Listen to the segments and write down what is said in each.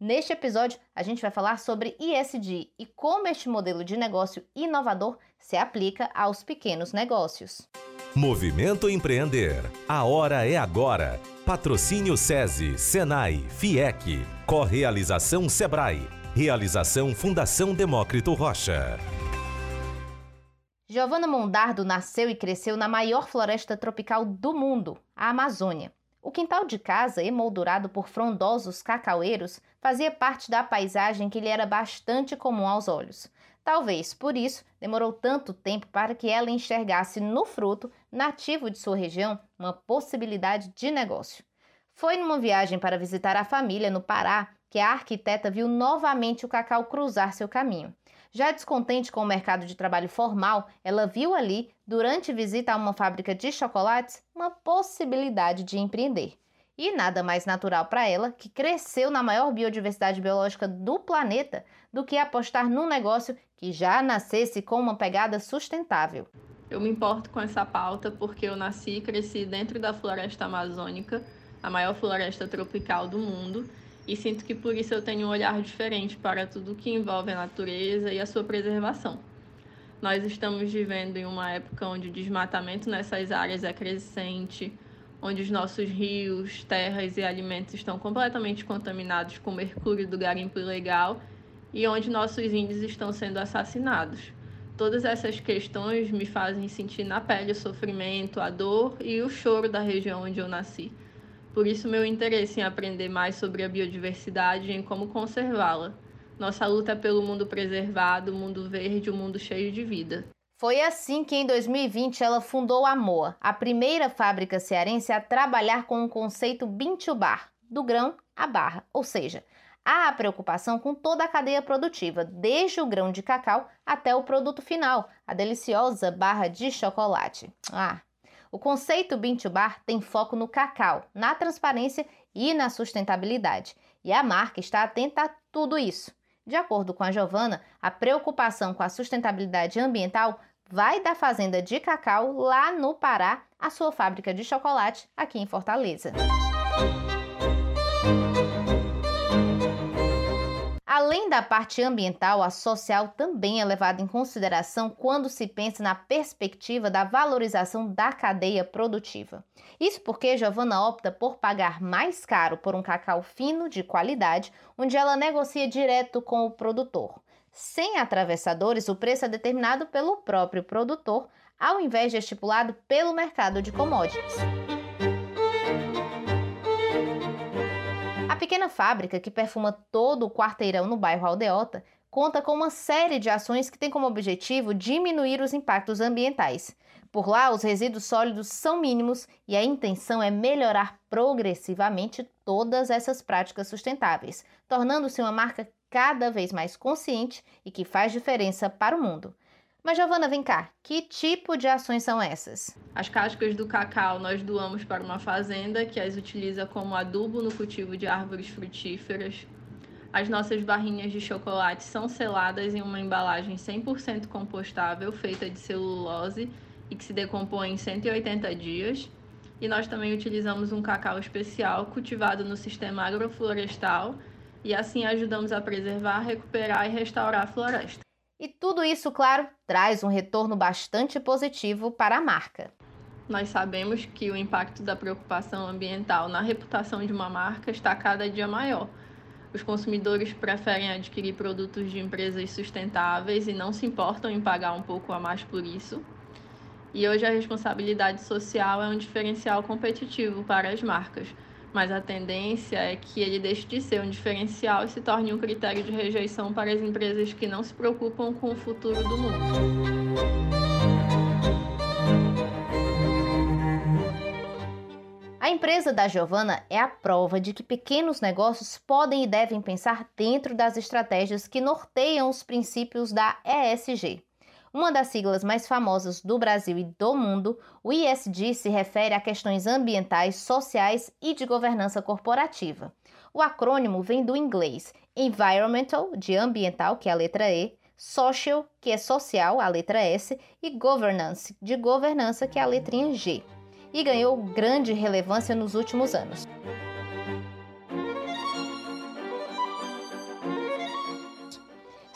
Neste episódio, a gente vai falar sobre ISD e como este modelo de negócio inovador se aplica aos pequenos negócios. Movimento Empreender. A hora é agora. Patrocínio SESI, Senai, FIEC. Correalização Sebrae. Realização Fundação Demócrito Rocha. Giovanna Mondardo nasceu e cresceu na maior floresta tropical do mundo, a Amazônia. O quintal de casa, emoldurado por frondosos cacaueiros, fazia parte da paisagem que lhe era bastante comum aos olhos. Talvez por isso demorou tanto tempo para que ela enxergasse no fruto, nativo de sua região, uma possibilidade de negócio. Foi numa viagem para visitar a família no Pará que a arquiteta viu novamente o cacau cruzar seu caminho. Já descontente com o mercado de trabalho formal, ela viu ali, durante visita a uma fábrica de chocolates, uma possibilidade de empreender. E nada mais natural para ela, que cresceu na maior biodiversidade biológica do planeta, do que apostar num negócio que já nascesse com uma pegada sustentável. Eu me importo com essa pauta porque eu nasci e cresci dentro da floresta amazônica, a maior floresta tropical do mundo, e sinto que por isso eu tenho um olhar diferente para tudo que envolve a natureza e a sua preservação. Nós estamos vivendo em uma época onde o desmatamento nessas áreas é crescente, onde os nossos rios, terras e alimentos estão completamente contaminados com mercúrio do garimpo ilegal e onde nossos índios estão sendo assassinados. Todas essas questões me fazem sentir na pele o sofrimento, a dor e o choro da região onde eu nasci. Por isso, meu interesse em aprender mais sobre a biodiversidade e em como conservá-la. Nossa luta é pelo mundo preservado, mundo verde, um mundo cheio de vida. Foi assim que em 2020 ela fundou a MOA, a primeira fábrica cearense a trabalhar com o conceito Bintubar, do grão à barra, ou seja, há a preocupação com toda a cadeia produtiva, desde o grão de cacau até o produto final, a deliciosa barra de chocolate. Ah, o conceito Bean to Bar tem foco no cacau, na transparência e na sustentabilidade, e a marca está atenta a tudo isso. De acordo com a Giovana, a preocupação com a sustentabilidade ambiental vai da fazenda de cacau lá no Pará à sua fábrica de chocolate aqui em Fortaleza. Além da parte ambiental, a social também é levada em consideração quando se pensa na perspectiva da valorização da cadeia produtiva. Isso porque Giovanna opta por pagar mais caro por um cacau fino de qualidade, onde ela negocia direto com o produtor. Sem atravessadores, o preço é determinado pelo próprio produtor, ao invés de estipulado pelo mercado de commodities. Pequena fábrica que perfuma todo o quarteirão no bairro Aldeota conta com uma série de ações que têm como objetivo diminuir os impactos ambientais. Por lá, os resíduos sólidos são mínimos e a intenção é melhorar progressivamente todas essas práticas sustentáveis, tornando-se uma marca cada vez mais consciente e que faz diferença para o mundo. Mas, Giovana, vem cá, que tipo de ações são essas? As cascas do cacau nós doamos para uma fazenda que as utiliza como adubo no cultivo de árvores frutíferas. As nossas barrinhas de chocolate são seladas em uma embalagem 100% compostável, feita de celulose e que se decompõe em 180 dias. E nós também utilizamos um cacau especial cultivado no sistema agroflorestal e assim ajudamos a preservar, recuperar e restaurar a floresta. E tudo isso, claro, traz um retorno bastante positivo para a marca. Nós sabemos que o impacto da preocupação ambiental na reputação de uma marca está cada dia maior. Os consumidores preferem adquirir produtos de empresas sustentáveis e não se importam em pagar um pouco a mais por isso. E hoje a responsabilidade social é um diferencial competitivo para as marcas mas a tendência é que ele deixe de ser um diferencial e se torne um critério de rejeição para as empresas que não se preocupam com o futuro do mundo. A empresa da Giovana é a prova de que pequenos negócios podem e devem pensar dentro das estratégias que norteiam os princípios da ESG. Uma das siglas mais famosas do Brasil e do mundo, o ISD se refere a questões ambientais, sociais e de governança corporativa. O acrônimo vem do inglês Environmental, de ambiental, que é a letra E, Social, que é social, a letra S, e Governance, de governança, que é a letrinha G. E ganhou grande relevância nos últimos anos.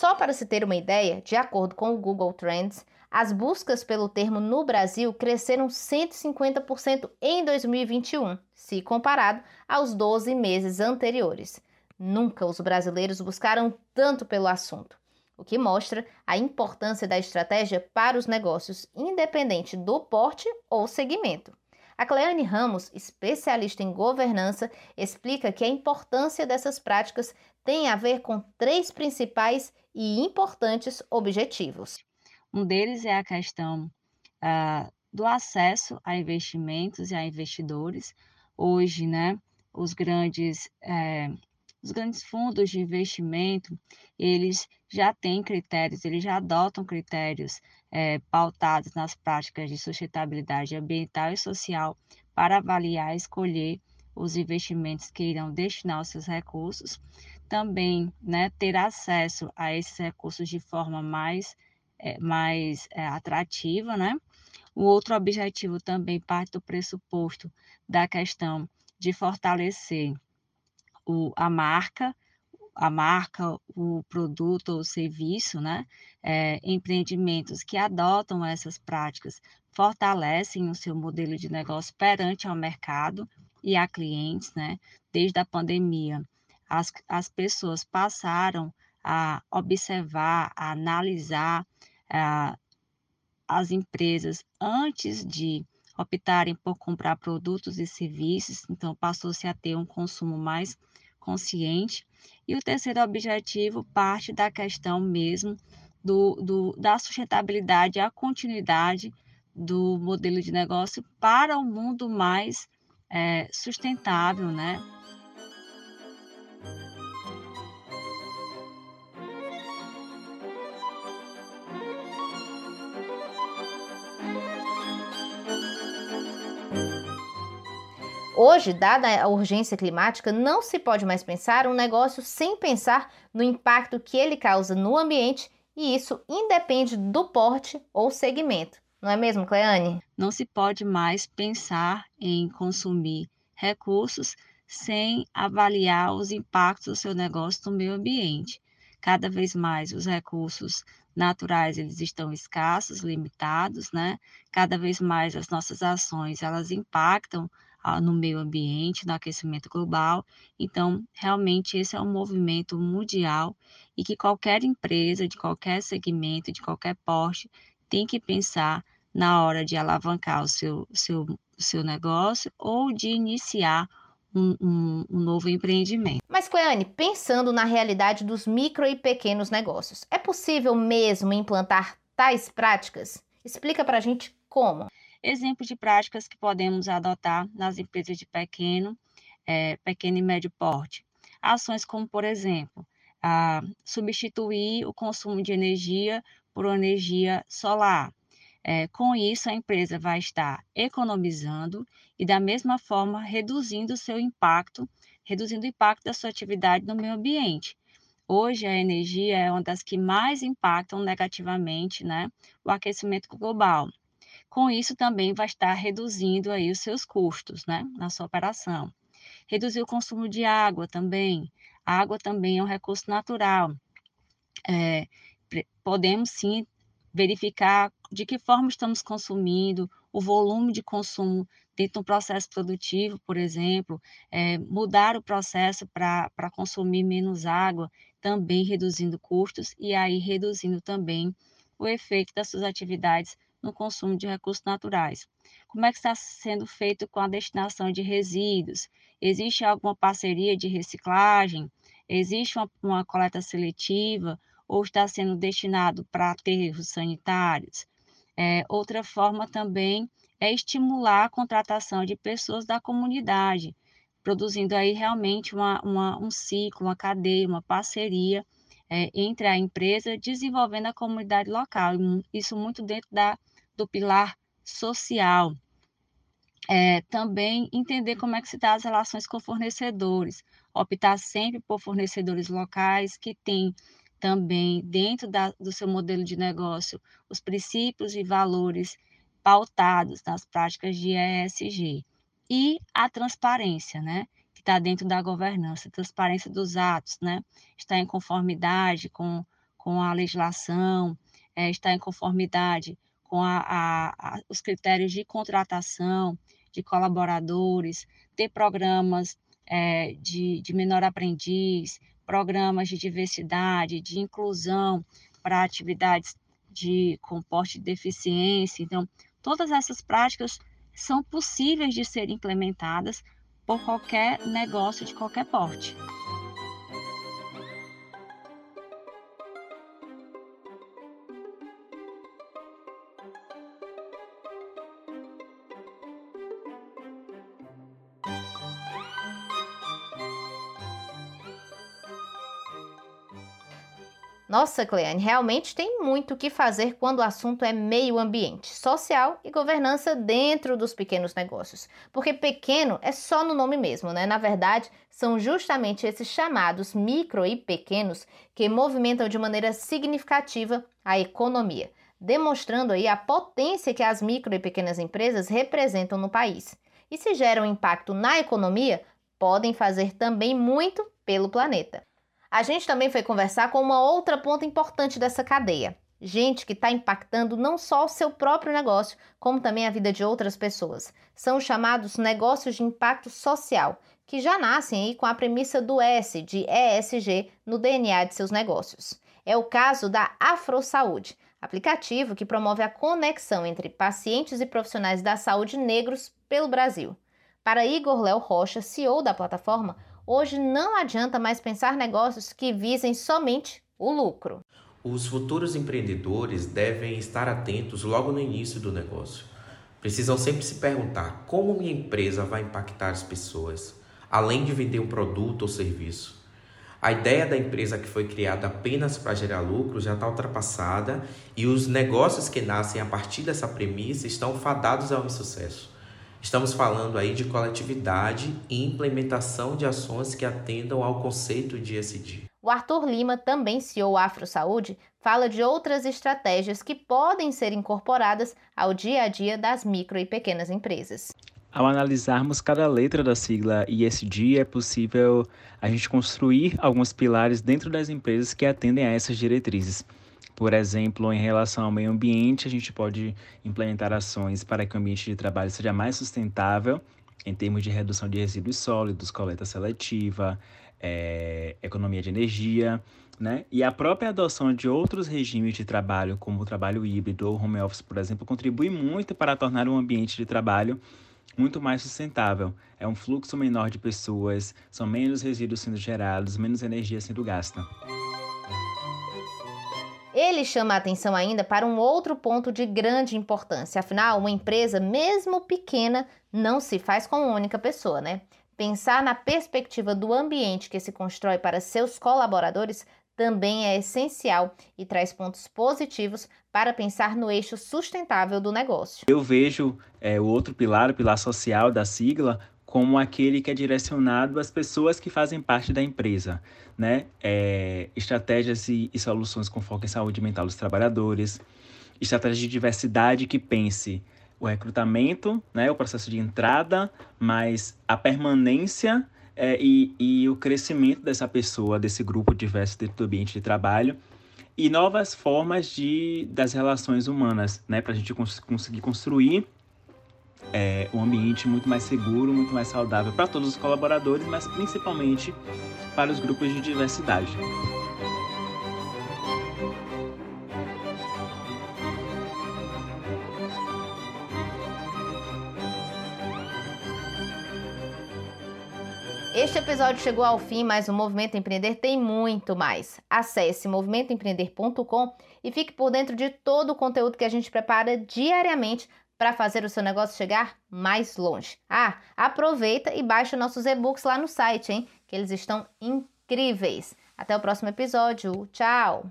Só para se ter uma ideia, de acordo com o Google Trends, as buscas pelo termo no Brasil cresceram 150% em 2021, se comparado aos 12 meses anteriores. Nunca os brasileiros buscaram tanto pelo assunto, o que mostra a importância da estratégia para os negócios, independente do porte ou segmento. A Cleane Ramos, especialista em governança, explica que a importância dessas práticas tem a ver com três principais e importantes objetivos. Um deles é a questão uh, do acesso a investimentos e a investidores. Hoje, né, os grandes, é, os grandes fundos de investimento, eles já têm critérios, eles já adotam critérios é, pautados nas práticas de sustentabilidade ambiental e social para avaliar e escolher os investimentos que irão destinar os seus recursos também né, ter acesso a esses recursos de forma mais, é, mais é, atrativa. Né? O outro objetivo também parte do pressuposto da questão de fortalecer o, a marca, a marca, o produto ou serviço, né? É, empreendimentos que adotam essas práticas fortalecem o seu modelo de negócio perante ao mercado e a clientes, né? Desde a pandemia, as, as pessoas passaram a observar, a analisar a, as empresas antes de optarem por comprar produtos e serviços, então passou-se a ter um consumo mais consciente. E o terceiro objetivo parte da questão mesmo do, do, da sustentabilidade, a continuidade do modelo de negócio para um mundo mais é, sustentável, né? Hoje, dada a urgência climática, não se pode mais pensar um negócio sem pensar no impacto que ele causa no ambiente e isso independe do porte ou segmento. Não é mesmo, Cleane? Não se pode mais pensar em consumir recursos sem avaliar os impactos do seu negócio no meio ambiente. Cada vez mais os recursos naturais eles estão escassos, limitados, né? Cada vez mais as nossas ações elas impactam no meio ambiente, no aquecimento global. Então, realmente, esse é um movimento mundial e que qualquer empresa, de qualquer segmento, de qualquer porte, tem que pensar na hora de alavancar o seu, seu, seu negócio ou de iniciar um, um, um, novo empreendimento. Mas, Cleane, pensando na realidade dos micro e pequenos negócios, é possível mesmo implantar tais práticas? Explica para a gente como. Exemplos de práticas que podemos adotar nas empresas de pequeno, é, pequeno e médio porte. Ações como, por exemplo, a substituir o consumo de energia por energia solar. É, com isso, a empresa vai estar economizando e, da mesma forma, reduzindo o seu impacto, reduzindo o impacto da sua atividade no meio ambiente. Hoje, a energia é uma das que mais impactam negativamente né, o aquecimento global. Com isso, também vai estar reduzindo aí os seus custos, né, na sua operação. Reduzir o consumo de água também. A água também é um recurso natural. É, podemos sim verificar de que forma estamos consumindo, o volume de consumo dentro do processo produtivo, por exemplo, é, mudar o processo para consumir menos água, também reduzindo custos e aí reduzindo também o efeito das suas atividades no consumo de recursos naturais. Como é que está sendo feito com a destinação de resíduos? Existe alguma parceria de reciclagem? Existe uma, uma coleta seletiva? Ou está sendo destinado para aterros sanitários? É, outra forma também é estimular a contratação de pessoas da comunidade, produzindo aí realmente uma, uma, um ciclo, uma cadeia, uma parceria é, entre a empresa, desenvolvendo a comunidade local. Isso muito dentro da, do pilar social. É, também entender como é que se dá as relações com fornecedores, optar sempre por fornecedores locais que têm também dentro da, do seu modelo de negócio os princípios e valores pautados nas práticas de ESG e a transparência, né? Que está dentro da governança, transparência dos atos, né? Está em conformidade com, com a legislação, é, está em conformidade com a, a, a, os critérios de contratação de colaboradores, ter programas é, de, de menor aprendiz, programas de diversidade, de inclusão para atividades de comporte de deficiência. Então, todas essas práticas são possíveis de serem implementadas por qualquer negócio de qualquer porte. Nossa, Cleane, realmente tem muito o que fazer quando o assunto é meio ambiente, social e governança dentro dos pequenos negócios. Porque pequeno é só no nome mesmo, né? Na verdade, são justamente esses chamados micro e pequenos que movimentam de maneira significativa a economia, demonstrando aí a potência que as micro e pequenas empresas representam no país. E se geram impacto na economia, podem fazer também muito pelo planeta. A gente também foi conversar com uma outra ponta importante dessa cadeia. Gente que está impactando não só o seu próprio negócio, como também a vida de outras pessoas. São chamados negócios de impacto social, que já nascem aí com a premissa do S de ESG no DNA de seus negócios. É o caso da AfroSaúde, aplicativo que promove a conexão entre pacientes e profissionais da saúde negros pelo Brasil. Para Igor Léo Rocha, CEO da plataforma, Hoje não adianta mais pensar negócios que visem somente o lucro. Os futuros empreendedores devem estar atentos logo no início do negócio. Precisam sempre se perguntar como minha empresa vai impactar as pessoas, além de vender um produto ou serviço. A ideia da empresa que foi criada apenas para gerar lucro já está ultrapassada e os negócios que nascem a partir dessa premissa estão fadados ao insucesso. Estamos falando aí de coletividade e implementação de ações que atendam ao conceito de ESG. O Arthur Lima, também CEO Afro Saúde, fala de outras estratégias que podem ser incorporadas ao dia a dia das micro e pequenas empresas. Ao analisarmos cada letra da sigla ESG, é possível a gente construir alguns pilares dentro das empresas que atendem a essas diretrizes. Por exemplo, em relação ao meio ambiente, a gente pode implementar ações para que o ambiente de trabalho seja mais sustentável, em termos de redução de resíduos sólidos, coleta seletiva, é, economia de energia, né? E a própria adoção de outros regimes de trabalho, como o trabalho híbrido ou home office, por exemplo, contribui muito para tornar um ambiente de trabalho muito mais sustentável. É um fluxo menor de pessoas, são menos resíduos sendo gerados, menos energia sendo gasta. Ele chama a atenção ainda para um outro ponto de grande importância. Afinal, uma empresa, mesmo pequena, não se faz com uma única pessoa, né? Pensar na perspectiva do ambiente que se constrói para seus colaboradores também é essencial e traz pontos positivos para pensar no eixo sustentável do negócio. Eu vejo é, o outro pilar, o pilar social da sigla, como aquele que é direcionado às pessoas que fazem parte da empresa, né? É, estratégias e, e, soluções com foco em saúde mental dos trabalhadores, estratégia de diversidade que pense o recrutamento, né, o processo de entrada, mas a permanência é, e, e o crescimento dessa pessoa, desse grupo diverso dentro do ambiente de trabalho, e novas formas de, das relações humanas, né, para a gente cons conseguir construir é, um ambiente muito mais seguro, muito mais saudável para todos os colaboradores, mas principalmente para os grupos de diversidade. Este episódio chegou ao fim, mas o Movimento Empreender tem muito mais. Acesse movimentoempreender.com e fique por dentro de todo o conteúdo que a gente prepara diariamente para fazer o seu negócio chegar mais longe. Ah, aproveita e baixa nossos e-books lá no site, hein? Que eles estão incríveis. Até o próximo episódio. Tchau!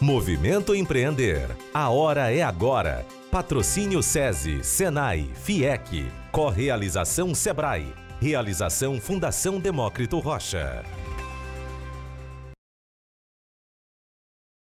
Movimento Empreender. A hora é agora. Patrocínio SESI, Senai, FIEC. Correalização Sebrae. Realização Fundação Demócrito Rocha.